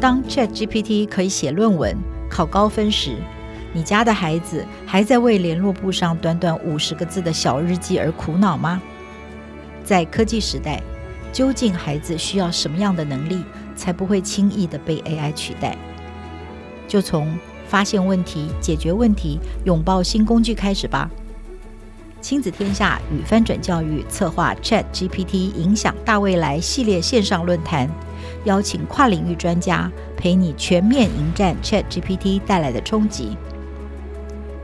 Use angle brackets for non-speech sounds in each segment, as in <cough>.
当 ChatGPT 可以写论文、考高分时，你家的孩子还在为联络簿上短短五十个字的小日记而苦恼吗？在科技时代，究竟孩子需要什么样的能力，才不会轻易地被 AI 取代？就从发现问题、解决问题、拥抱新工具开始吧。亲子天下与翻转教育策划 ChatGPT 影响大未来系列线上论坛，邀请跨领域专家陪你全面迎战 ChatGPT 带来的冲击。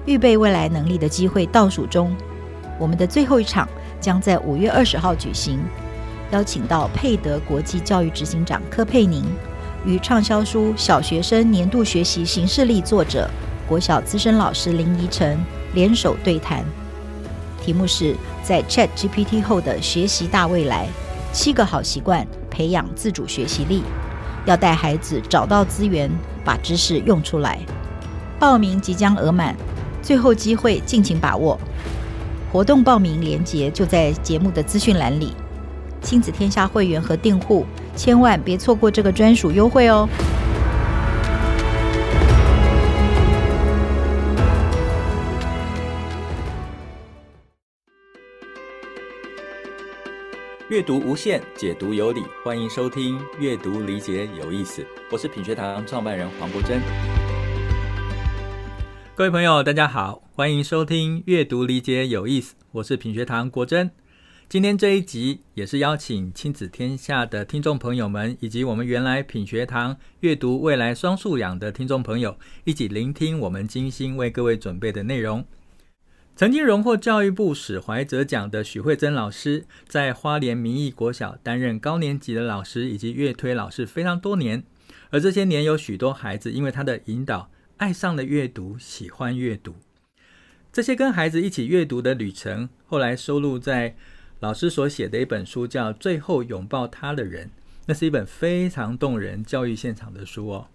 预备未来能力的机会倒数中，我们的最后一场将在五月二十号举行，邀请到佩德国际教育执行长柯佩宁。与畅销书《小学生年度学习行事历》作者、国小资深老师林怡晨联手对谈，题目是在 ChatGPT 后的学习大未来：七个好习惯培养自主学习力。要带孩子找到资源，把知识用出来。报名即将额满，最后机会，尽情把握。活动报名链接就在节目的资讯栏里。亲子天下会员和订户。千万别错过这个专属优惠哦！阅读无限，解读有理，欢迎收听《阅读理解有意思》，我是品学堂创办人黄国珍。各位朋友，大家好，欢迎收听《阅读理解有意思》，我是品学堂国珍。今天这一集也是邀请亲子天下的听众朋友们，以及我们原来品学堂阅读未来双素养的听众朋友，一起聆听我们精心为各位准备的内容。曾经荣获教育部史怀哲奖的许慧珍老师，在花莲民意国小担任高年级的老师以及阅推老师非常多年，而这些年有许多孩子因为他的引导，爱上了阅读，喜欢阅读。这些跟孩子一起阅读的旅程，后来收录在老师所写的一本书叫《最后拥抱他的人》，那是一本非常动人教育现场的书哦。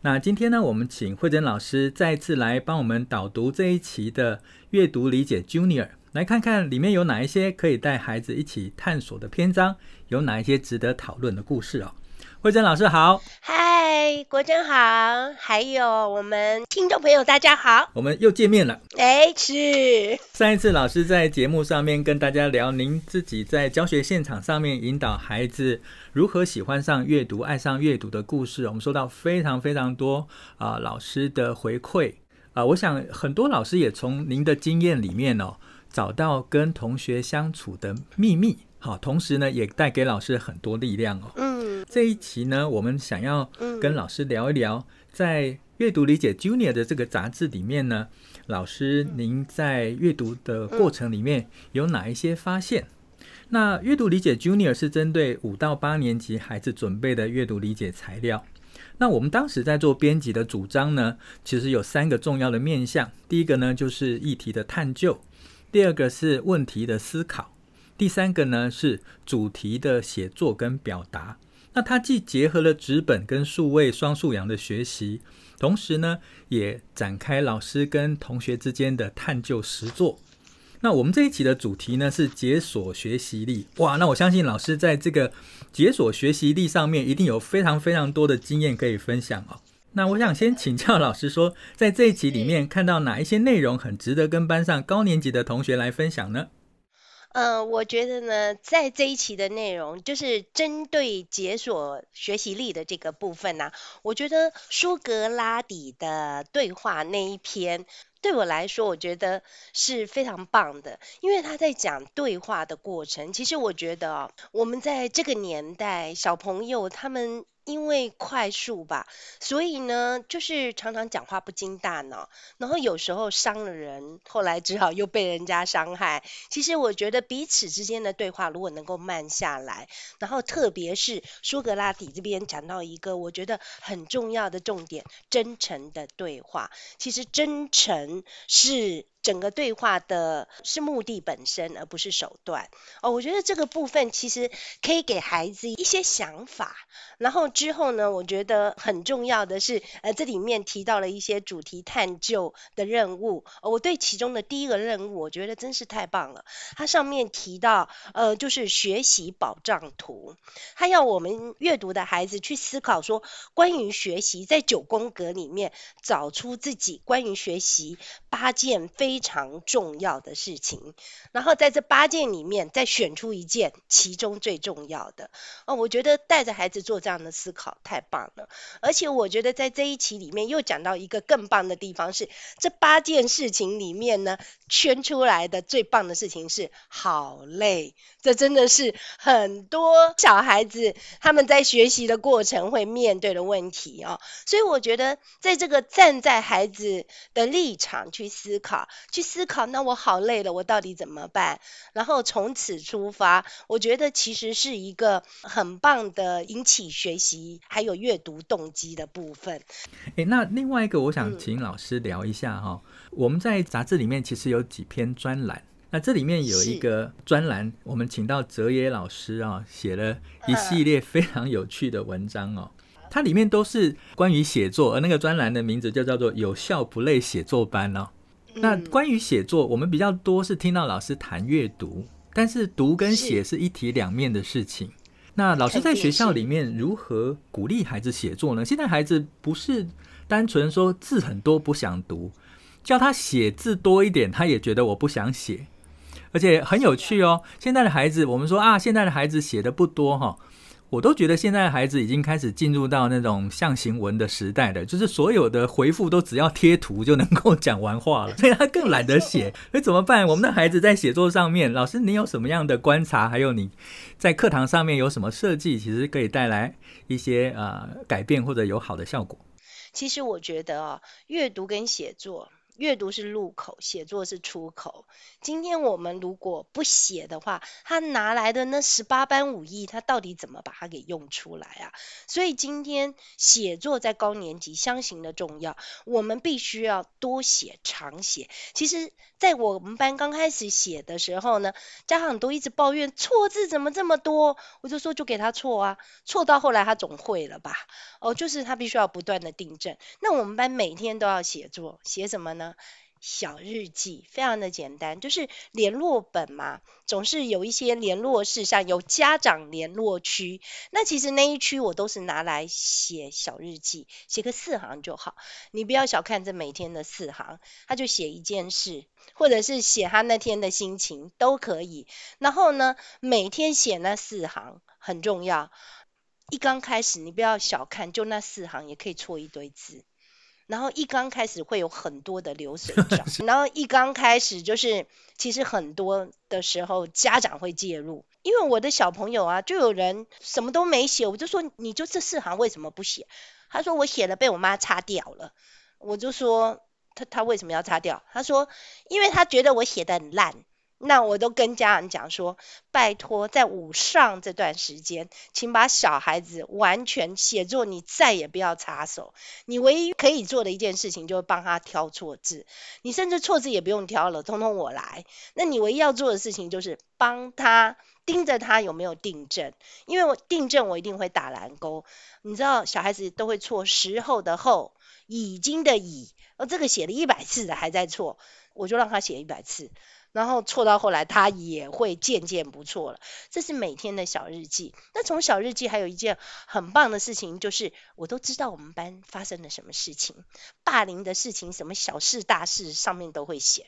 那今天呢，我们请慧珍老师再次来帮我们导读这一期的《阅读理解 Junior》，来看看里面有哪一些可以带孩子一起探索的篇章，有哪一些值得讨论的故事哦。慧珍老师好，嗨，国珍好，还有我们听众朋友大家好，我们又见面了。哎，是上一次老师在节目上面跟大家聊，您自己在教学现场上面引导孩子如何喜欢上阅读、爱上阅读的故事，我们收到非常非常多啊、呃、老师的回馈啊、呃，我想很多老师也从您的经验里面哦，找到跟同学相处的秘密，好，同时呢也带给老师很多力量哦。嗯。这一期呢，我们想要跟老师聊一聊，在《阅读理解 Junior》的这个杂志里面呢，老师您在阅读的过程里面有哪一些发现？那《阅读理解 Junior》是针对五到八年级孩子准备的阅读理解材料。那我们当时在做编辑的主张呢，其实有三个重要的面向。第一个呢，就是议题的探究；第二个是问题的思考；第三个呢，是主题的写作跟表达。那它既结合了纸本跟数位双素养的学习，同时呢，也展开老师跟同学之间的探究实作。那我们这一期的主题呢，是解锁学习力。哇，那我相信老师在这个解锁学习力上面一定有非常非常多的经验可以分享哦。那我想先请教老师说，在这一期里面看到哪一些内容很值得跟班上高年级的同学来分享呢？嗯、呃，我觉得呢，在这一期的内容，就是针对解锁学习力的这个部分呢、我觉得苏格拉底的对话那一篇，对我来说，我觉得是非常棒的，因为他在讲对话的过程。其实我觉得，我们在这个年代，小朋友他们。因为快速吧，所以呢，就是常常讲话不经大脑，然后有时候伤了人，后来只好又被人家伤害。其实我觉得彼此之间的对话如果能够慢下来，然后特别是苏格拉底这边讲到一个我觉得很重要的重点，真诚的对话。其实真诚是整个对话的是目的本身，而不是手段。哦，我觉得这个部分其实可以给孩子一些想法。然后之后呢，我觉得很重要的是，呃，这里面提到了一些主题探究的任务。我对其中的第一个任务，我觉得真是太棒了。它上面提到，呃，就是学习保障图，它要我们阅读的孩子去思考说，关于学习，在九宫格里面找出自己关于学习八件非非常重要的事情，然后在这八件里面再选出一件其中最重要的。哦，我觉得带着孩子做这样的思考太棒了，而且我觉得在这一期里面又讲到一个更棒的地方是，这八件事情里面呢，圈出来的最棒的事情是好累，这真的是很多小孩子他们在学习的过程会面对的问题哦，所以我觉得在这个站在孩子的立场去思考，去思考，那我好累了，我到底怎么办？然后从此出发，我觉得其实是一个很棒的引起学习还有阅读动机的部分。诶，那另外一个，我想请老师聊一下哈、嗯。我们在杂志里面其实有几篇专栏，那这里面有一个专栏，我们请到哲野老师啊，写了一系列非常有趣的文章哦。它里面都是关于写作，而那个专栏的名字就叫做“有效不累写作班”哦。那关于写作，我们比较多是听到老师谈阅读，但是读跟写是一体两面的事情。那老师在学校里面如何鼓励孩子写作呢？现在孩子不是单纯说字很多不想读，叫他写字多一点，他也觉得我不想写，而且很有趣哦。现在的孩子，我们说啊，现在的孩子写的不多哈。我都觉得现在的孩子已经开始进入到那种象形文的时代了，就是所有的回复都只要贴图就能够讲完话了，<laughs> 所以他更懒得写。那怎么办？我们的孩子在写作上面，老师你有什么样的观察？还有你在课堂上面有什么设计，其实可以带来一些呃改变或者有好的效果？其实我觉得啊，阅读跟写作。阅读是入口，写作是出口。今天我们如果不写的话，他拿来的那十八般武艺，他到底怎么把它给用出来啊？所以今天写作在高年级相形的重要，我们必须要多写、常写。其实，在我们班刚开始写的时候呢，家长都一直抱怨错字怎么这么多，我就说就给他错啊，错到后来他总会了吧？哦，就是他必须要不断的订正。那我们班每天都要写作，写什么呢？小日记非常的简单，就是联络本嘛，总是有一些联络事项，有家长联络区。那其实那一区我都是拿来写小日记，写个四行就好。你不要小看这每天的四行，他就写一件事，或者是写他那天的心情都可以。然后呢，每天写那四行很重要。一刚开始你不要小看，就那四行也可以错一堆字。然后一刚开始会有很多的流水 <laughs> 账，然后一刚开始就是其实很多的时候家长会介入，因为我的小朋友啊，就有人什么都没写，我就说你就这四行为什么不写？他说我写了被我妈擦掉了，我就说他他为什么要擦掉？他说因为他觉得我写的很烂。那我都跟家长讲说，拜托，在午上这段时间，请把小孩子完全写作，你再也不要插手。你唯一可以做的一件事情，就是帮他挑错字。你甚至错字也不用挑了，通通我来。那你唯一要做的事情，就是帮他盯着他有没有订正，因为我订正我一定会打蓝勾。你知道，小孩子都会错时候的后，已经的已，而这个写了一百次的还在错，我就让他写一百次。然后错到后来，他也会渐渐不错了。这是每天的小日记。那从小日记还有一件很棒的事情，就是我都知道我们班发生了什么事情，霸凌的事情，什么小事大事上面都会写。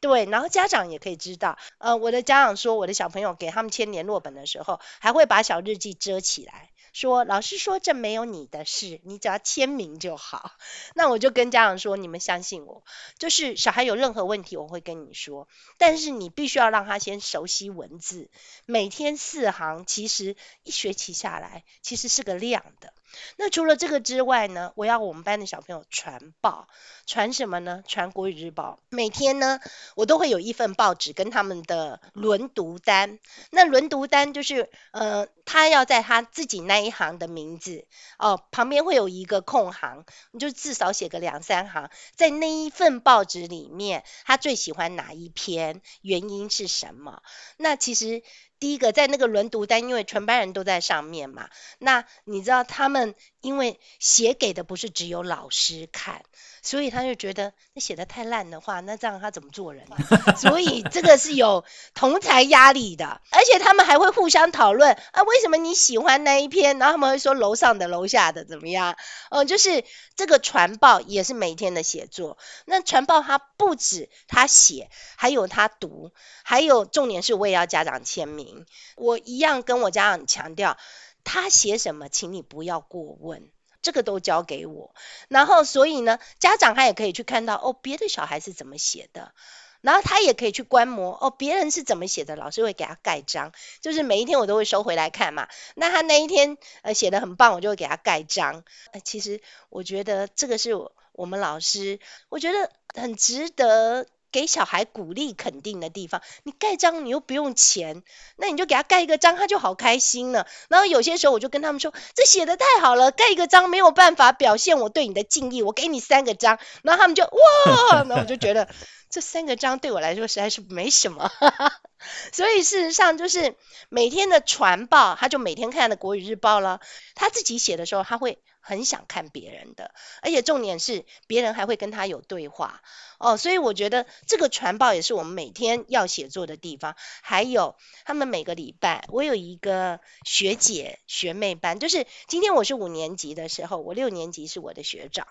对，然后家长也可以知道。呃，我的家长说，我的小朋友给他们签联络本的时候，还会把小日记遮起来。说老师说，这没有你的事，你只要签名就好。那我就跟家长说，你们相信我，就是小孩有任何问题我会跟你说，但是你必须要让他先熟悉文字。每天四行，其实一学期下来其实是个量的。那除了这个之外呢，我要我们班的小朋友传报，传什么呢？传国语日报。每天呢，我都会有一份报纸跟他们的轮读单。那轮读单就是，呃，他要在他自己那一行的名字哦，旁边会有一个空行，你就至少写个两三行，在那一份报纸里面，他最喜欢哪一篇，原因是什么？那其实。第一个在那个轮读单，因为全班人都在上面嘛，那你知道他们因为写给的不是只有老师看，所以他就觉得那写的太烂的话，那这样他怎么做人？<laughs> 所以这个是有同侪压力的，而且他们还会互相讨论啊，为什么你喜欢那一篇？然后他们会说楼上的楼下的怎么样？哦，就是这个传报也是每天的写作。那传报他不止他写，还有他读，还有重点是我也要家长签名。我一样跟我家长强调，他写什么，请你不要过问，这个都交给我。然后，所以呢，家长他也可以去看到哦，别的小孩是怎么写的，然后他也可以去观摩哦，别人是怎么写的，老师会给他盖章，就是每一天我都会收回来看嘛。那他那一天呃写得很棒，我就会给他盖章。呃，其实我觉得这个是我们老师，我觉得很值得。给小孩鼓励肯定的地方，你盖章你又不用钱，那你就给他盖一个章，他就好开心了。然后有些时候我就跟他们说，这写的太好了，盖一个章没有办法表现我对你的敬意，我给你三个章。然后他们就哇，那我就觉得这三个章对我来说实在是没什么。<laughs> 所以事实上就是每天的传报，他就每天看的国语日报了。他自己写的时候，他会。很想看别人的，而且重点是别人还会跟他有对话。哦，所以我觉得这个传报也是我们每天要写作的地方。还有他们每个礼拜，我有一个学姐学妹班，就是今天我是五年级的时候，我六年级是我的学长。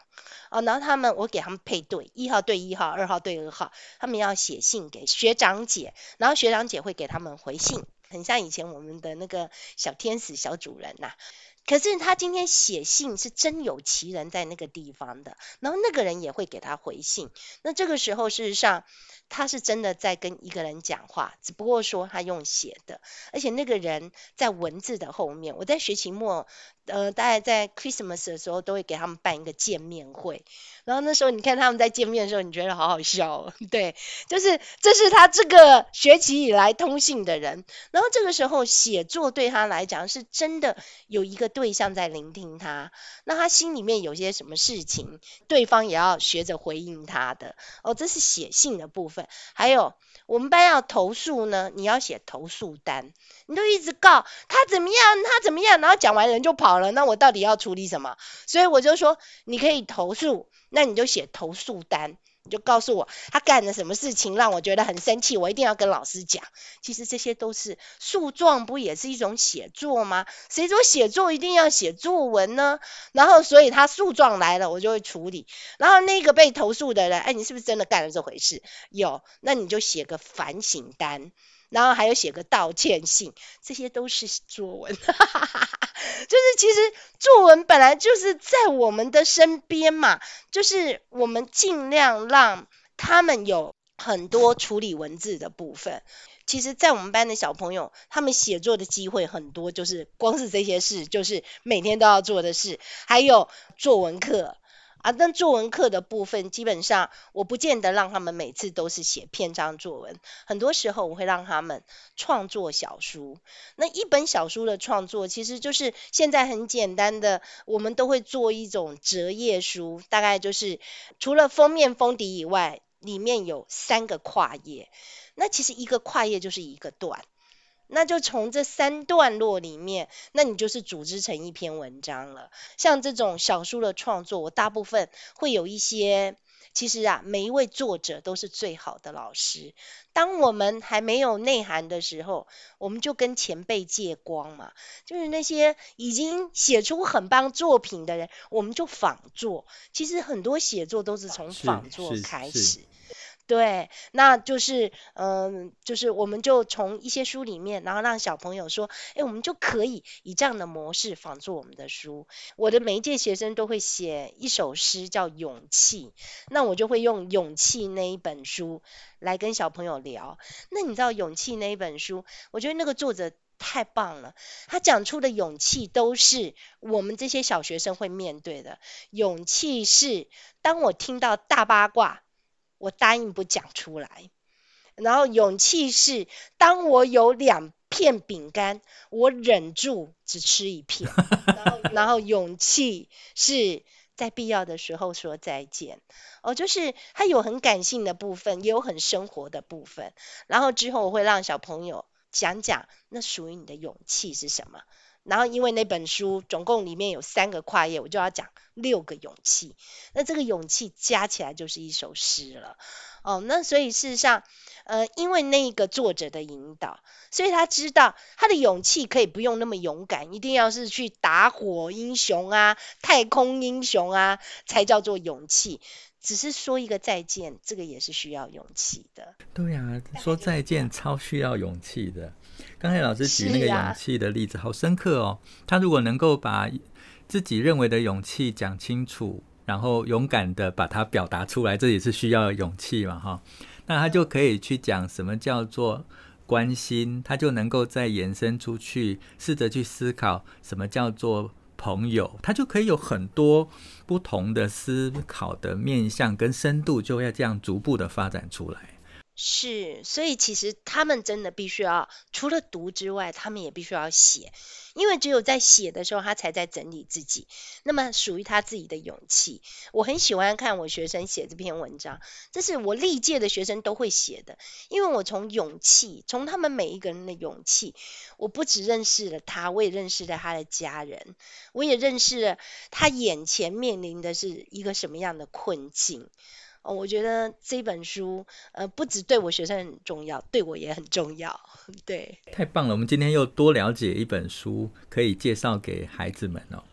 哦，然后他们我给他们配对，一号对一号，二号对二号，他们要写信给学长姐，然后学长姐会给他们回信，很像以前我们的那个小天使小主人呐、可是他今天写信是真有其人在那个地方的，然后那个人也会给他回信。那这个时候，事实上他是真的在跟一个人讲话，只不过说他用写的，而且那个人在文字的后面。我在学期末。呃，大概在 Christmas 的时候，都会给他们办一个见面会。然后那时候，你看他们在见面的时候，你觉得好好笑。<laughs> 对，就是这是他这个学期以来通信的人。然后这个时候写作对他来讲，是真的有一个对象在聆听他。那他心里面有些什么事情，对方也要学着回应他的。哦，这是写信的部分。还有。我们班要投诉呢，你要写投诉单，你就一直告他怎么样，他怎么样，然后讲完人就跑了，那我到底要处理什么？所以我就说，你可以投诉，那你就写投诉单。你就告诉我他干了什么事情让我觉得很生气，我一定要跟老师讲。其实这些都是诉状，不也是一种写作吗？谁说写作一定要写作文呢？然后，所以他诉状来了，我就会处理。然后那个被投诉的人，哎，你是不是真的干了这回事？有，那你就写个反省单。然后还有写个道歉信，这些都是作文，就是其实作文本来就是在我们的身边嘛，就是我们尽量让他们有很多处理文字的部分。其实，在我们班的小朋友，他们写作的机会很多，就是光是这些事，就是每天都要做的事，还有作文课。啊，那作文课的部分，基本上我不见得让他们每次都是写篇章作文，很多时候我会让他们创作小书。那一本小书的创作，其实就是现在很简单的，我们都会做一种折页书，大概就是除了封面封底以外，里面有三个跨页。那其实一个跨页就是一个段。那就从这三段落里面，那你就是组织成一篇文章了。像这种小说的创作，我大部分会有一些，其实啊，每一位作者都是最好的老师。当我们还没有内涵的时候，我们就跟前辈借光嘛，就是那些已经写出很棒作品的人，我们就仿作。其实很多写作都是从仿作开始。对，那就是，嗯、就是我们就从一些书里面，然后让小朋友说，哎，我们就可以以这样的模式仿作我们的书。我的每一届学生都会写一首诗，叫《勇气》，那我就会用《勇气》那一本书来跟小朋友聊。那你知道《勇气》那一本书，我觉得那个作者太棒了，他讲出的勇气都是我们这些小学生会面对的。勇气是当我听到大八卦。我答应不讲出来，然后勇气是当我有两片饼干，我忍住只吃一片，<laughs> 然后然后勇气是在必要的时候说再见。哦，就是它有很感性的部分，也有很生活的部分。然后之后我会让小朋友讲讲，那属于你的勇气是什么？然后因为那本书总共里面有三个跨页，我就要讲六个勇气。那这个勇气加起来就是一首诗了。哦，那所以事实上，呃，因为那个作者的引导，所以他知道他的勇气可以不用那么勇敢，一定要是去打火英雄啊、太空英雄啊，才叫做勇气。只是说一个再见，这个也是需要勇气的。对呀、啊，说再见超需要勇气的。刚才老师举那个勇气的例子，好深刻哦。他如果能够把自己认为的勇气讲清楚。然后勇敢的把它表达出来，这也是需要勇气嘛，哈。那他就可以去讲什么叫做关心，他就能够再延伸出去，试着去思考什么叫做朋友，他就可以有很多不同的思考的面向跟深度，就要这样逐步的发展出来。是，所以其实他们真的必须要除了读之外，他们也必须要写，因为只有在写的时候，他才在整理自己，那么属于他自己的勇气。我很喜欢看我学生写这篇文章，这是我历届的学生都会写的，因为我从勇气，从他们每一个人的勇气，我不只认识了他，我也认识了他的家人，我也认识了他眼前面临的是一个什么样的困境。哦，我觉得这本书，呃，不只对我学生很重要，对我也很重要。<laughs> 对，太棒了！我们今天又多了解一本书，可以介绍给孩子们哦。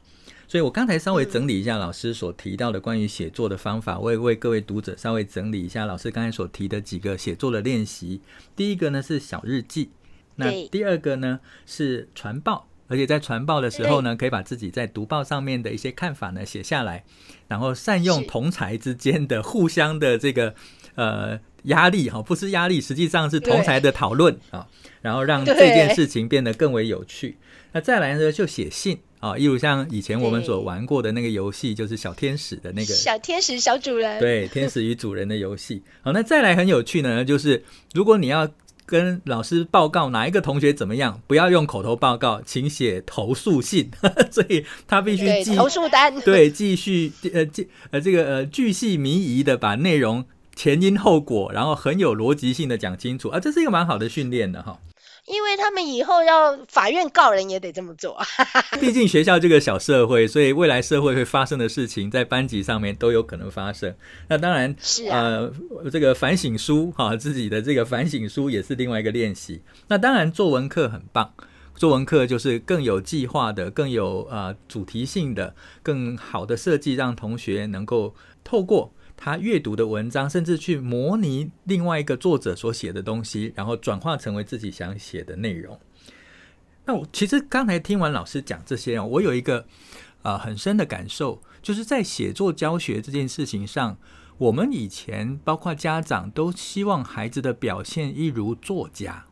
所以我刚才稍微整理一下老师所提到的关于写作的方法，我也为各位读者稍微整理一下老师刚才所提的几个写作的练习。第一个呢是小日记，那第二个呢是传报。而且在传报的时候呢，可以把自己在读报上面的一些看法呢写下来，然后善用同才之间的互相的这个呃压力哈，不是压力，实际上是同才的讨论啊，然后让这件事情变得更为有趣。那再来呢，就写信啊，例如像以前我们所玩过的那个游戏，就是小天使的那个小天使小主人，对，天使与主人的游戏。好，那再来很有趣呢，就是如果你要。跟老师报告哪一个同学怎么样？不要用口头报告，请写投诉信。<laughs> 所以他必须记投诉单，对，继续呃记呃这个呃巨细靡遗的把内容前因后果，然后很有逻辑性的讲清楚啊，这是一个蛮好的训练的哈。因为他们以后要法院告人也得这么做，<laughs> 毕竟学校这个小社会，所以未来社会会发生的事情，在班级上面都有可能发生。那当然是啊，呃，这个反省书哈，自己的这个反省书也是另外一个练习。那当然作文课很棒，作文课就是更有计划的，更有呃主题性的，更好的设计，让同学能够透过。他阅读的文章，甚至去模拟另外一个作者所写的东西，然后转化成为自己想写的内容。那我其实刚才听完老师讲这些，我有一个呃很深的感受，就是在写作教学这件事情上，我们以前包括家长都希望孩子的表现一如作家，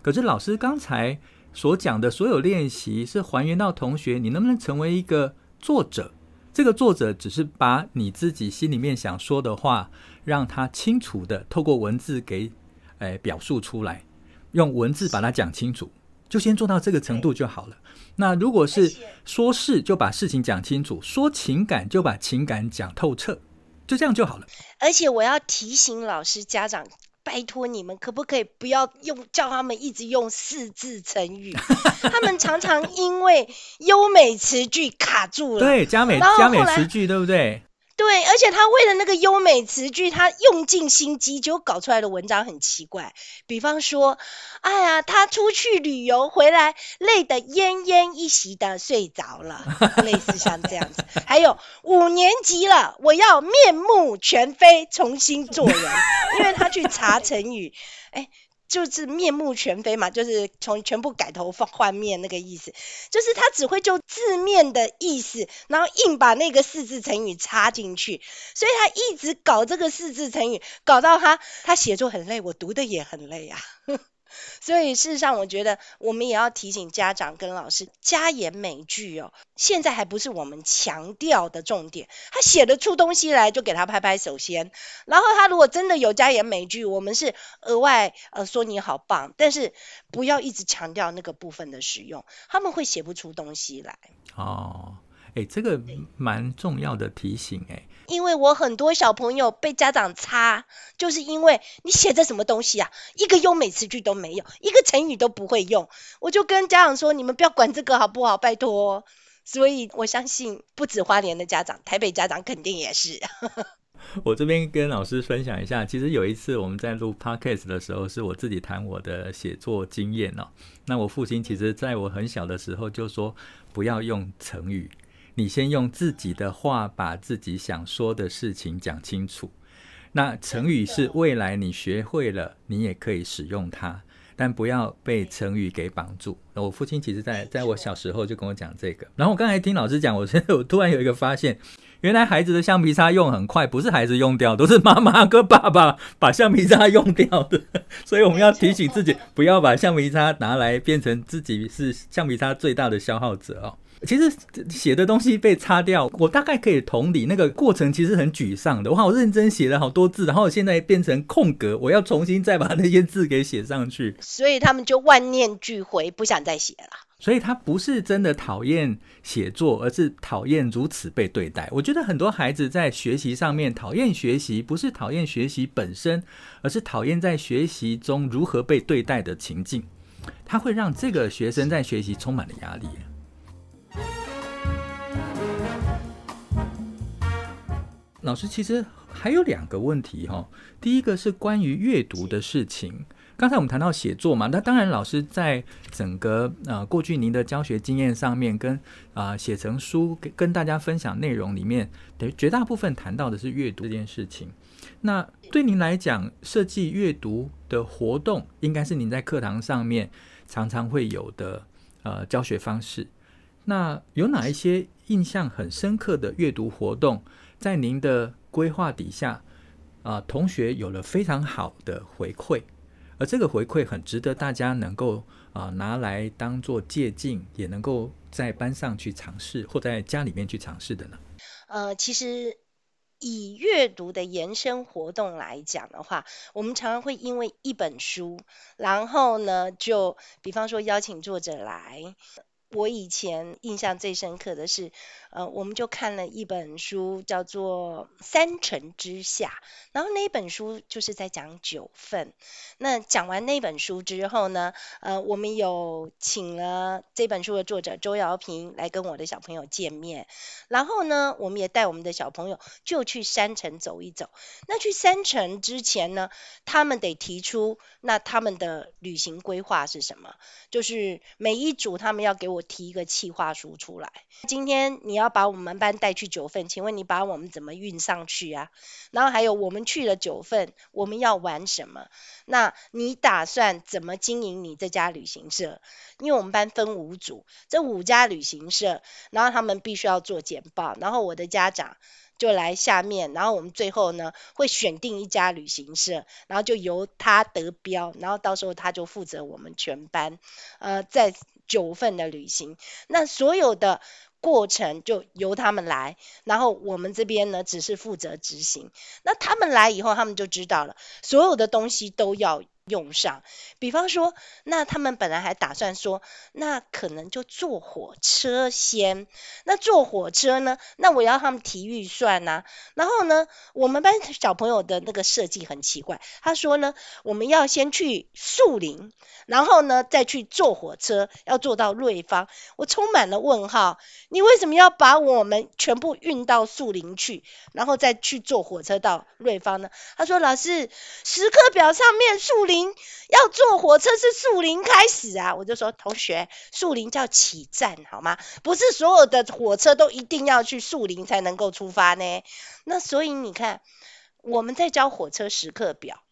可是老师刚才所讲的所有练习，是还原到同学，你能不能成为一个作者？这个作者只是把你自己心里面想说的话，让他清楚的透过文字给，哎，表述出来，用文字把它讲清楚，就先做到这个程度就好了。那如果是说事，就把事情讲清楚；说情感，就把情感讲透彻，就这样就好了。而且我要提醒老师、家长。拜托你们，可不可以不要用叫他们一直用四字成语？<laughs> 他们常常因为优美词句卡住了。对，加美加美词句，对不对？对，而且他为了那个优美词句，他用尽心机，就搞出来的文章很奇怪。比方说，哎呀，他出去旅游回来，累得奄奄一息的睡着了，类似像这样子。还有五年级了，我要面目全非，重新做人，因为他去查成语，哎。就是面目全非嘛，就是从全部改头换面那个意思，就是他只会就字面的意思，然后硬把那个四字成语插进去，所以他一直搞这个四字成语，搞到他他写作很累，我读的也很累啊。所以事实上，我觉得我们也要提醒家长跟老师，加演美句哦，现在还不是我们强调的重点。他写得出东西来，就给他拍拍手先。然后他如果真的有加演美句，我们是额外呃说你好棒，但是不要一直强调那个部分的使用，他们会写不出东西来。哦，哎，这个蛮重要的提醒哎。因为我很多小朋友被家长擦，就是因为你写的什么东西啊，一个优美词句都没有，一个成语都不会用。我就跟家长说，你们不要管这个好不好？拜托。所以我相信，不止花莲的家长，台北家长肯定也是。<laughs> 我这边跟老师分享一下，其实有一次我们在录 podcast 的时候，是我自己谈我的写作经验哦。那我父亲其实在我很小的时候就说，不要用成语。你先用自己的话把自己想说的事情讲清楚。那成语是未来你学会了，你也可以使用它，但不要被成语给绑住。我父亲其实在在我小时候就跟我讲这个。然后我刚才听老师讲，我现在我突然有一个发现，原来孩子的橡皮擦用很快，不是孩子用掉，都是妈妈跟爸爸把橡皮擦用掉的。所以我们要提醒自己，不要把橡皮擦拿来变成自己是橡皮擦最大的消耗者哦。其实写的东西被擦掉，我大概可以同理那个过程，其实很沮丧的。我好认真写了好多字，然后现在变成空格，我要重新再把那些字给写上去。<laughs> 所以他们就万念俱灰，不想再写了。所以他不是真的讨厌写作，而是讨厌如此被对待。我觉得很多孩子在学习上面讨厌学习，不是讨厌学习本身，而是讨厌在学习中如何被对待的情境。他会让这个学生在学习充满了压力。老师，其实还有两个问题哈。第一个是关于阅读的事情。刚才我们谈到写作嘛，那当然老师在整个呃过去您的教学经验上面，跟啊写成书跟跟大家分享内容里面，等于绝大部分谈到的是阅读这件事情。那对您来讲，设计阅读的活动，应该是您在课堂上面常常会有的呃教学方式。那有哪一些印象很深刻的阅读活动？在您的规划底下，啊、同学有了非常好的回馈，而这个回馈很值得大家能够啊、拿来当做借鉴，也能够在班上去尝试，或在家里面去尝试的呢？呃，其实以阅读的延伸活动来讲的话，我们常常会因为一本书，然后呢，就比方说邀请作者来。我以前印象最深刻的是，呃，我们就看了一本书，叫做《三城之下》，然后那本书就是在讲九份。那讲完那本书之后呢，呃，我们有请了这本书的作者周瑶平来跟我的小朋友见面，然后呢，我们也带我们的小朋友就去山城走一走。那去山城之前呢，他们得提出那他们的旅行规划是什么，就是每一组他们要给我。我提一个企划书出来。今天你要把我们班带去九份，请问你把我们怎么运上去啊？然后还有我们去了九份，我们要玩什么？那你打算怎么经营你这家旅行社？因为我们班分五组，这五家旅行社，然后他们必须要做简报，然后我的家长就来下面，然后我们最后呢会选定一家旅行社，然后就由他得标，然后到时候他就负责我们全班，呃，在。九份的旅行，那所有的过程就由他们来，然后我们这边呢只是负责执行。那他们来以后，他们就知道了，所有的东西都要用上，比方说，那他们本来还打算说，那可能就坐火车先。那坐火车呢？那我要他们提预算呐、啊。然后呢，我们班小朋友的那个设计很奇怪，他说呢，我们要先去树林，然后呢再去坐火车，要坐到瑞芳。我充满了问号，你为什么要把我们全部运到树林去，然后再去坐火车到瑞芳呢？他说，老师，时刻表上面树林。要坐火车是树林开始啊，我就说同学，树林叫起站好吗？不是所有的火车都一定要去树林才能够出发呢。那所以你看，我们在教火车时刻表，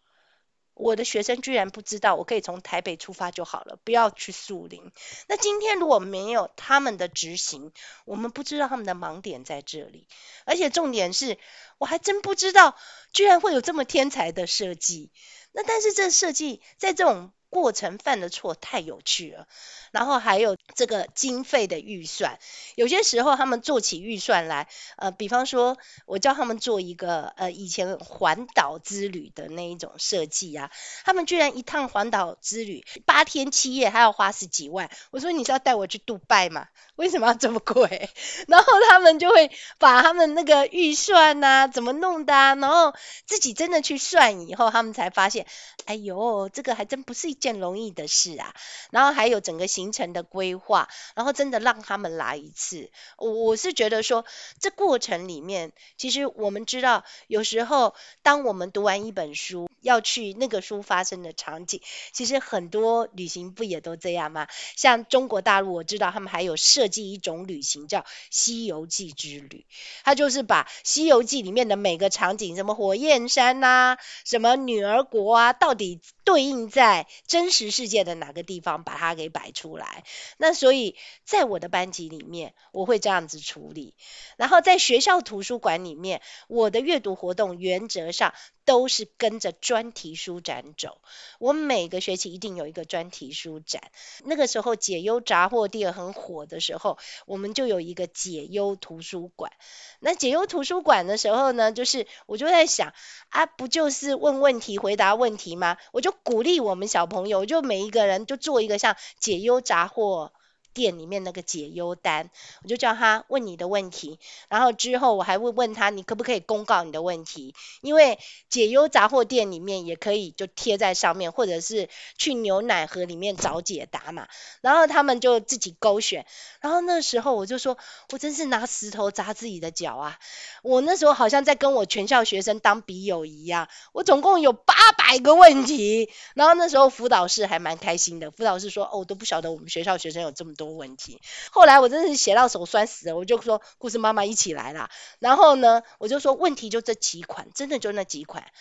我的学生居然不知道，我可以从台北出发就好了，不要去树林。那今天如果没有他们的执行，我们不知道他们的盲点在这里。而且重点是，我还真不知道，居然会有这么天才的设计。那但是这设计在这种过程犯的错太有趣了，然后还有这个经费的预算，有些时候他们做起预算来，呃，比方说我叫他们做一个呃以前环岛之旅的那一种设计啊，他们居然一趟环岛之旅八天七夜还要花十几万，我说你是要带我去杜拜吗？为什么要这么贵？<laughs> 然后他们就会把他们那个预算啊怎么弄的啊，然后自己真的去算以后，他们才发现，哎呦，这个还真不是件容易的事啊。然后还有整个行程的规划，然后真的让他们来一次，我我是觉得说，这过程里面，其实我们知道，有时候当我们读完一本书，要去那个书发生的场景，其实很多旅行不也都这样吗？像中国大陆，我知道他们还有设计一种旅行叫《西游记之旅》，他就是把《西游记》里面的每个场景，什么火焰山呐、啊，什么女儿国啊，到底对应在真实世界的哪个地方，把它给摆出来。那所以在我的班级里面，我会这样子处理。然后在学校图书馆里面，我的阅读活动原则上。都是跟着专题书展走。我每个学期一定有一个专题书展。那个时候解忧杂货店很火的时候，我们就有一个解忧图书馆。那解忧图书馆的时候呢，就是我就在想啊，不就是问问题、回答问题吗？我就鼓励我们小朋友，就每一个人就做一个像解忧杂货。店里面那个解忧单，我就叫他问你的问题，然后之后我还会问他，你可不可以公告你的问题？因为解忧杂货店里面也可以就贴在上面，或者是去牛奶盒里面找解答嘛。然后他们就自己勾选。然后那时候我就说，我真是拿石头砸自己的脚啊！我那时候好像在跟我全校学生当笔友一样，我总共有八百个问题。然后那时候辅导室还蛮开心的，辅导室说，哦，我都不晓得我们学校学生有这么多。问题，后来我真是写到手酸死了，我就说故事妈妈一起来啦。然后呢，我就说问题就这几款，真的就那几款，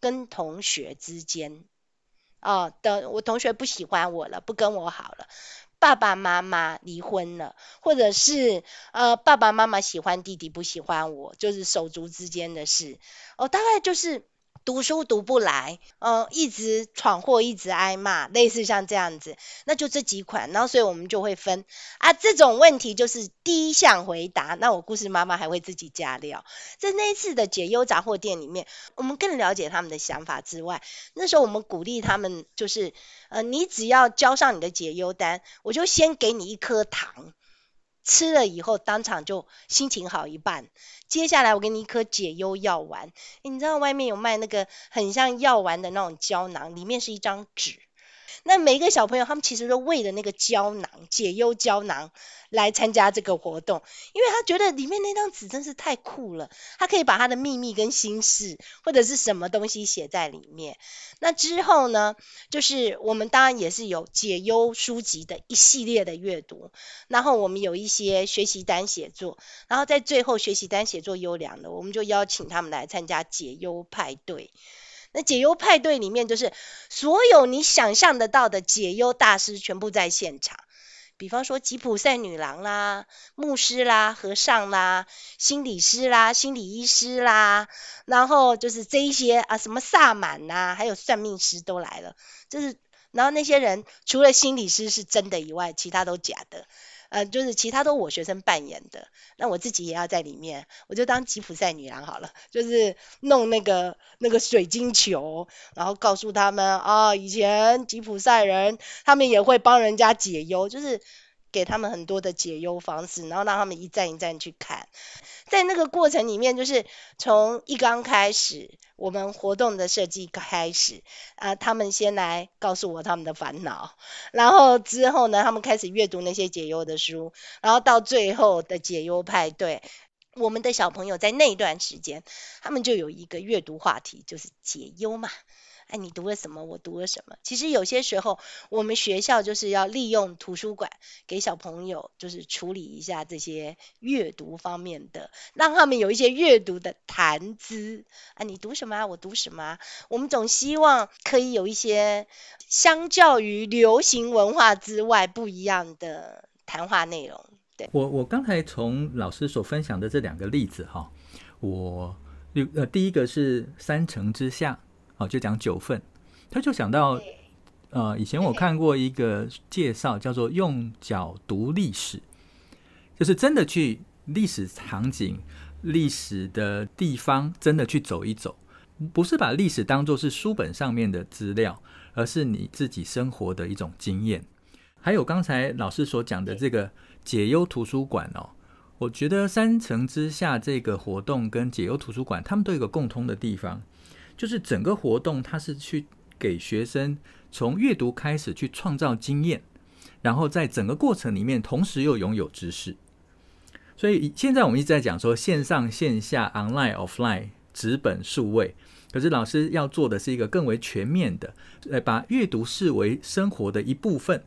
跟同学之间啊的，我同学不喜欢我了，不跟我好了，爸爸妈妈离婚了，或者是呃爸爸妈妈喜欢弟弟不喜欢我，就是手足之间的事，哦，大概就是。读书读不来，呃，一直闯祸，一直挨骂，类似像这样子，那就这几款，然后所以我们就会分啊，这种问题就是第一项回答，那我故事妈妈还会自己加料。在那一次的解忧杂货店里面，我们更了解他们的想法之外，那时候我们鼓励他们，就是呃，你只要交上你的解忧单，我就先给你一颗糖。吃了以后，当场就心情好一半。接下来我给你一颗解忧药丸，你知道外面有卖那个很像药丸的那种胶囊，里面是一张纸。那每一个小朋友，他们其实都为了那个胶囊，解忧胶囊来参加这个活动，因为他觉得里面那张纸真是太酷了，他可以把他的秘密跟心事或者是什么东西写在里面。那之后呢，就是我们当然也是有解忧书籍的一系列的阅读，然后我们有一些学习单写作，然后在最后学习单写作优良的，我们就邀请他们来参加解忧派对。那解忧派对里面，就是所有你想象得到的解忧大师全部在现场。比方说吉普赛女郎啦、牧师啦、和尚啦、心理师啦、心理医师啦，然后就是这一些啊，什么萨满呐，还有算命师都来了。就是，然后那些人除了心理师是真的以外，其他都假的。呃，就是其他都我学生扮演的，那我自己也要在里面，我就当吉普赛女郎好了，就是弄那个那个水晶球，然后告诉他们啊，以前吉普赛人他们也会帮人家解忧，就是。给他们很多的解忧方式，然后让他们一站一站去看，在那个过程里面，就是从一刚开始，我们活动的设计开始，啊，他们先来告诉我他们的烦恼，然后之后呢，他们开始阅读那些解忧的书，然后到最后的解忧派对，我们的小朋友在那段时间，他们就有一个阅读话题，就是解忧嘛。哎，你读了什么？我读了什么？其实有些时候，我们学校就是要利用图书馆给小朋友，就是处理一下这些阅读方面的，让他们有一些阅读的谈资。啊，你读什么啊？我读什么？我们总希望可以有一些相较于流行文化之外不一样的谈话内容。对，我，我刚才从老师所分享的这两个例子哈，我呃第一个是三城之下。哦，就讲九份，他就想到，呃，以前我看过一个介绍，叫做“用脚读历史”，就是真的去历史场景、历史的地方，真的去走一走，不是把历史当作是书本上面的资料，而是你自己生活的一种经验。还有刚才老师所讲的这个解忧图书馆哦。我觉得三层之下这个活动跟解忧图书馆，他们都有一个共通的地方，就是整个活动它是去给学生从阅读开始去创造经验，然后在整个过程里面同时又拥有知识。所以现在我们一直在讲说线上线下 online offline 纸本数位，可是老师要做的是一个更为全面的，呃把阅读视为生活的一部分。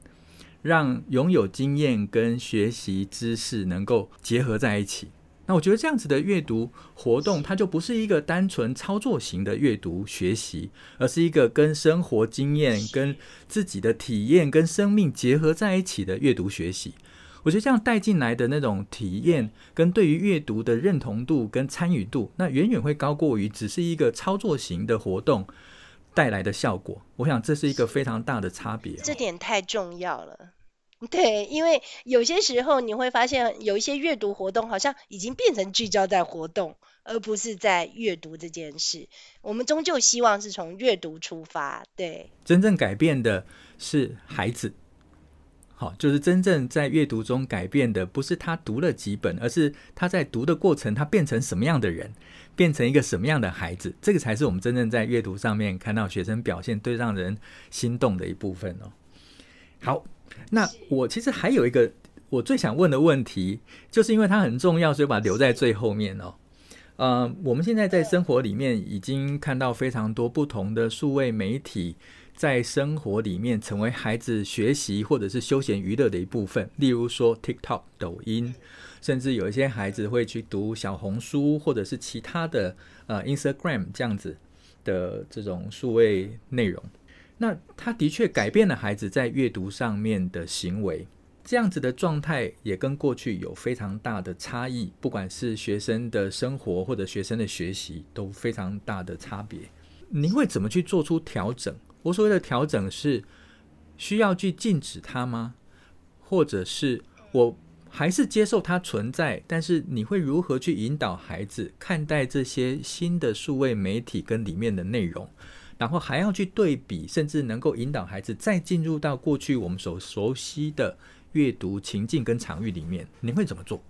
让拥有经验跟学习知识能够结合在一起。那我觉得这样子的阅读活动，它就不是一个单纯操作型的阅读学习，而是一个跟生活经验、跟自己的体验、跟生命结合在一起的阅读学习。我觉得这样带进来的那种体验，跟对于阅读的认同度跟参与度，那远远会高过于只是一个操作型的活动。带来的效果，我想这是一个非常大的差别。这点太重要了，对，因为有些时候你会发现，有一些阅读活动好像已经变成聚焦在活动，而不是在阅读这件事。我们终究希望是从阅读出发，对。真正改变的是孩子。好，就是真正在阅读中改变的，不是他读了几本，而是他在读的过程，他变成什么样的人，变成一个什么样的孩子，这个才是我们真正在阅读上面看到学生表现最让人心动的一部分哦。好，那我其实还有一个我最想问的问题，就是因为它很重要，所以把它留在最后面哦。呃，我们现在在生活里面已经看到非常多不同的数位媒体。在生活里面成为孩子学习或者是休闲娱乐的一部分，例如说 TikTok、抖音，甚至有一些孩子会去读小红书或者是其他的呃 Instagram 这样子的这种数位内容。那他的确改变了孩子在阅读上面的行为，这样子的状态也跟过去有非常大的差异，不管是学生的生活或者学生的学习都非常大的差别。您会怎么去做出调整？我所谓的调整是需要去禁止它吗？或者是我还是接受它存在？但是你会如何去引导孩子看待这些新的数位媒体跟里面的内容？然后还要去对比，甚至能够引导孩子再进入到过去我们所熟悉的阅读情境跟场域里面，你会怎么做？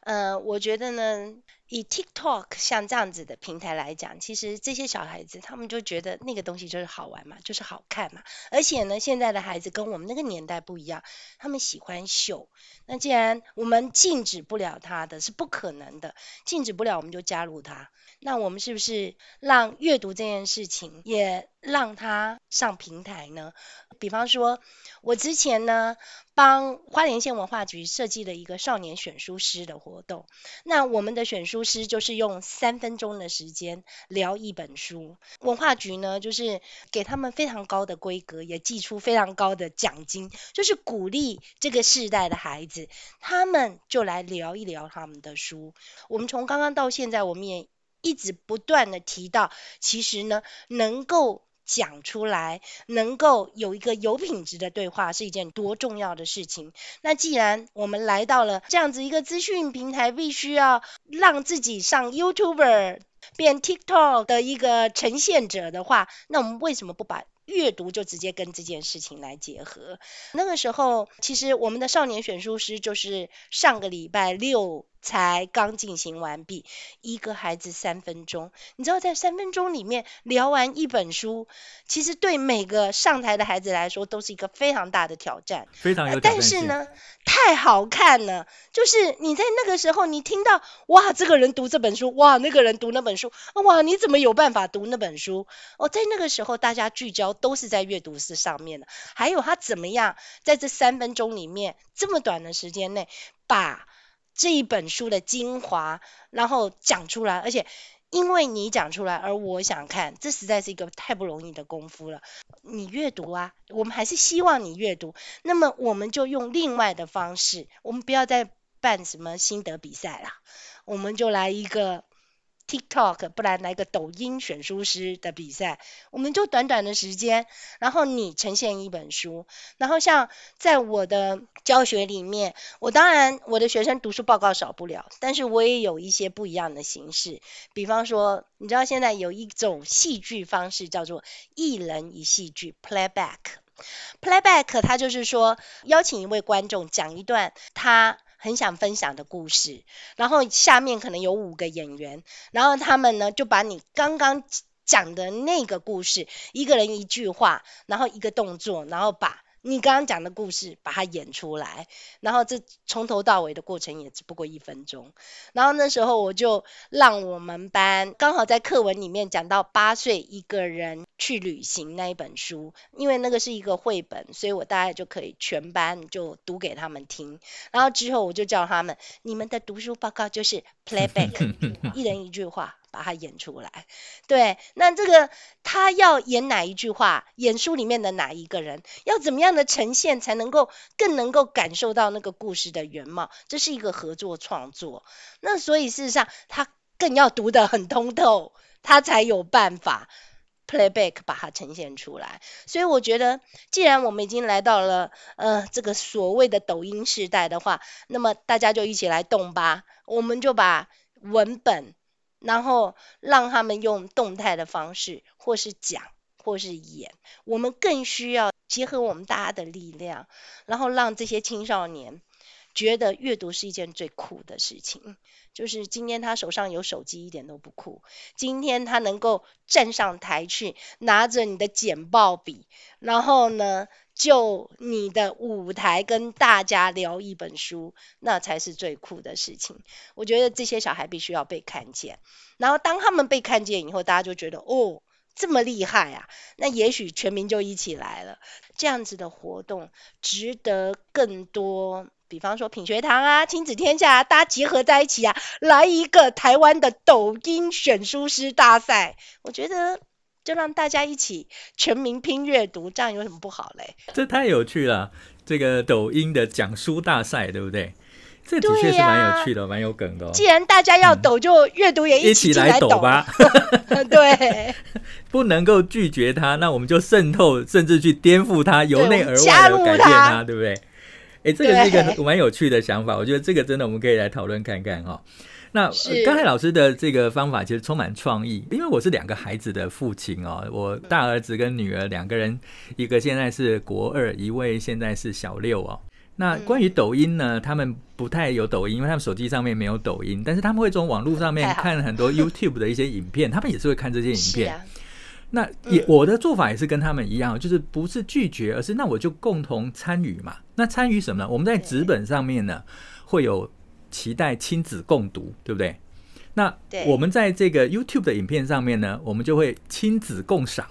呃，我觉得呢。以 TikTok 像这样子的平台来讲，其实这些小孩子他们就觉得那个东西就是好玩嘛，就是好看嘛。而且呢，现在的孩子跟我们那个年代不一样，他们喜欢秀。那既然我们禁止不了他的，是不可能的，禁止不了我们就加入他。那我们是不是让阅读这件事情也让他上平台呢？比方说，我之前呢帮花莲县文化局设计了一个少年选书师的活动。那我们的选书师就是用三分钟的时间聊一本书。文化局呢就是给他们非常高的规格，也寄出非常高的奖金，就是鼓励这个世代的孩子，他们就来聊一聊他们的书。我们从刚刚到现在，我们也一直不断的提到，其实呢能够。讲出来，能够有一个有品质的对话，是一件多重要的事情。那既然我们来到了这样子一个资讯平台，必须要让自己上 YouTuber 变 TikTok 的一个呈现者的话，那我们为什么不把阅读就直接跟这件事情来结合？那个时候，其实我们的少年选书师就是上个礼拜六。才刚进行完毕，一个孩子三分钟，你知道在三分钟里面聊完一本书，其实对每个上台的孩子来说都是一个非常大的挑战，非常有。但是呢，太好看了，就是你在那个时候，你听到哇，这个人读这本书，哇，那个人读那本书，哇，你怎么有办法读那本书？哦，在那个时候，大家聚焦都是在阅读室上面的，还有他怎么样在这三分钟里面这么短的时间内把。这一本书的精华，然后讲出来，而且因为你讲出来，而我想看，这实在是一个太不容易的功夫了。你阅读啊，我们还是希望你阅读。那么我们就用另外的方式，我们不要再办什么心得比赛了，我们就来一个 TikTok，不然来个抖音选书师的比赛，我们就短短的时间，然后你呈现一本书，然后像在我的教学里面，我当然我的学生读书报告少不了，但是我也有一些不一样的形式，比方说，你知道现在有一种戏剧方式叫做一人一戏剧 （playback），playback 它就是说邀请一位观众讲一段他。很想分享的故事，然后下面可能有五个演员，然后他们呢就把你刚刚讲的那个故事，一个人一句话，然后一个动作，然后把。你刚刚讲的故事，把它演出来，然后这从头到尾的过程也只不过一分钟。然后那时候我就让我们班刚好在课文里面讲到八岁一个人去旅行那一本书，因为那个是一个绘本，所以我大概就可以全班就读给他们听。然后之后我就叫他们，你们的读书报告就是 playback，<laughs> 一人一句话。把它演出来，对，那这个他要演哪一句话，演书里面的哪一个人，要怎么样的呈现才能够更能够感受到那个故事的原貌？这是一个合作创作，那所以事实上他更要读得很通透，他才有办法 playback 把它呈现出来。所以我觉得，既然我们已经来到了呃这个所谓的抖音时代的话，那么大家就一起来动吧，我们就把文本。然后让他们用动态的方式，或是讲，或是演。我们更需要结合我们大家的力量，然后让这些青少年觉得阅读是一件最酷的事情。就是今天他手上有手机一点都不酷，今天他能够站上台去，拿着你的简报笔，然后呢，就你的舞台跟大家聊一本书，那才是最酷的事情。我觉得这些小孩必须要被看见，然后当他们被看见以后，大家就觉得哦，这么厉害啊，那也许全民就一起来了。这样子的活动值得更多。比方说品学堂啊，亲子天下啊，大家结合在一起啊，来一个台湾的抖音选书师大赛，我觉得就让大家一起全民拼阅读，这样有什么不好嘞？这太有趣了，这个抖音的讲书大赛，对不对？这的确是蛮有趣的，蛮、啊、有梗的、哦。既然大家要抖，就阅读也一起，来抖吧。<laughs> <laughs> 对，不能够拒绝它，那我们就渗透，甚至去颠覆它，由内而外的改变他，对不对？哎，这个是一个蛮有趣的想法，我觉得这个真的我们可以来讨论看看哈、哦。那刚才老师的这个方法其实充满创意，因为我是两个孩子的父亲哦，我大儿子跟女儿两个人，一个现在是国二，一位现在是小六哦。那关于抖音呢，他们不太有抖音，因为他们手机上面没有抖音，但是他们会从网络上面看很多 YouTube 的一些影片，他们也是会看这些影片。那也我的做法也是跟他们一样，就是不是拒绝，而是那我就共同参与嘛。那参与什么呢？我们在纸本上面呢，会有期待亲子共读，对不对？那我们在这个 YouTube 的影片上面呢，我们就会亲子共赏。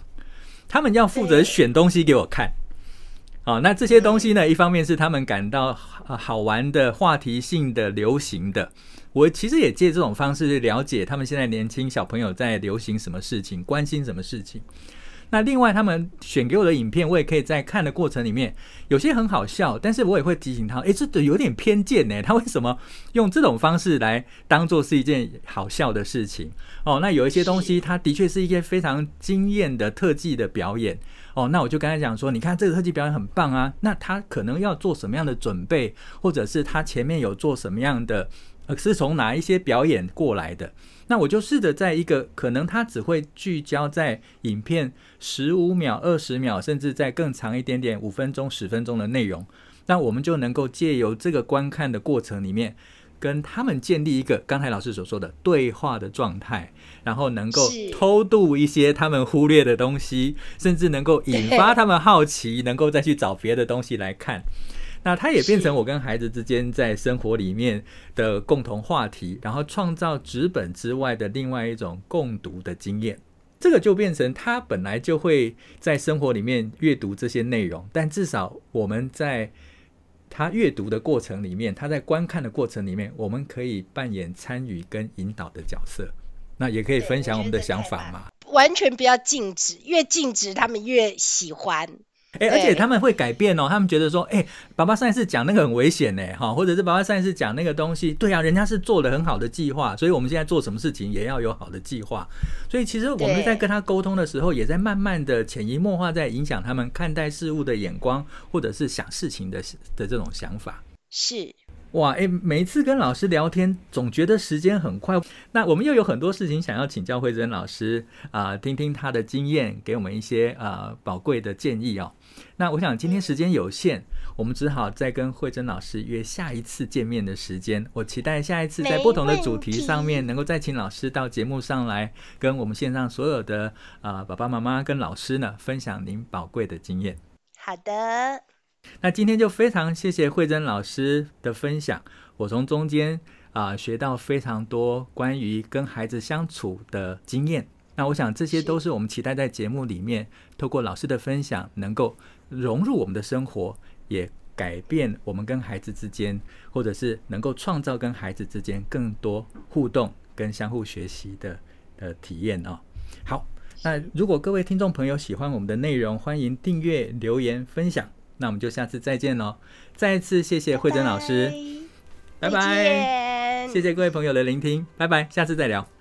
他们要负责选东西给我看。好，那这些东西呢，一方面是他们感到好玩的、话题性的、流行的。我其实也借这种方式去了解他们现在年轻小朋友在流行什么事情，关心什么事情。那另外，他们选给我的影片，我也可以在看的过程里面，有些很好笑，但是我也会提醒他，诶，这有点偏见呢。他为什么用这种方式来当做是一件好笑的事情？哦，那有一些东西，它的确是一些非常惊艳的特技的表演。哦，那我就跟他讲说，你看这个特技表演很棒啊，那他可能要做什么样的准备，或者是他前面有做什么样的。呃，是从哪一些表演过来的？那我就试着在一个可能他只会聚焦在影片十五秒、二十秒，甚至在更长一点点五分钟、十分钟的内容，那我们就能够借由这个观看的过程里面，跟他们建立一个刚才老师所说的对话的状态，然后能够偷渡一些他们忽略的东西，甚至能够引发他们好奇，能够再去找别的东西来看。那它也变成我跟孩子之间在生活里面的共同话题，然后创造纸本之外的另外一种共读的经验。这个就变成他本来就会在生活里面阅读这些内容，但至少我们在他阅读的过程里面，他在观看的过程里面，我们可以扮演参与跟引导的角色。那也可以分享我们的想法嘛？完全不要禁止，越禁止他们越喜欢。哎、欸，而且他们会改变哦，他们觉得说，哎、欸，爸爸上一次讲那个很危险呢，哈，或者是爸爸上一次讲那个东西，对啊，人家是做了很好的计划，所以我们现在做什么事情也要有好的计划。所以其实我们在跟他沟通的时候，也在慢慢的潜移默化在影响他们看待事物的眼光，或者是想事情的的这种想法。是。哇，诶，每一次跟老师聊天，总觉得时间很快。那我们又有很多事情想要请教慧珍老师啊、呃，听听他的经验，给我们一些呃宝贵的建议哦。那我想今天时间有限，我们只好再跟慧珍老师约下一次见面的时间。我期待下一次在不同的主题上面，能够再请老师到节目上来，跟我们线上所有的啊、呃、爸爸妈妈跟老师呢，分享您宝贵的经验。好的。那今天就非常谢谢慧珍老师的分享，我从中间啊、呃、学到非常多关于跟孩子相处的经验。那我想这些都是我们期待在节目里面透过老师的分享，能够融入我们的生活，也改变我们跟孩子之间，或者是能够创造跟孩子之间更多互动跟相互学习的呃体验哦。好，那如果各位听众朋友喜欢我们的内容，欢迎订阅、留言、分享。那我们就下次再见喽！再一次谢谢慧珍老师，拜拜，拜拜，谢谢各位朋友的聆听，拜拜，下次再聊。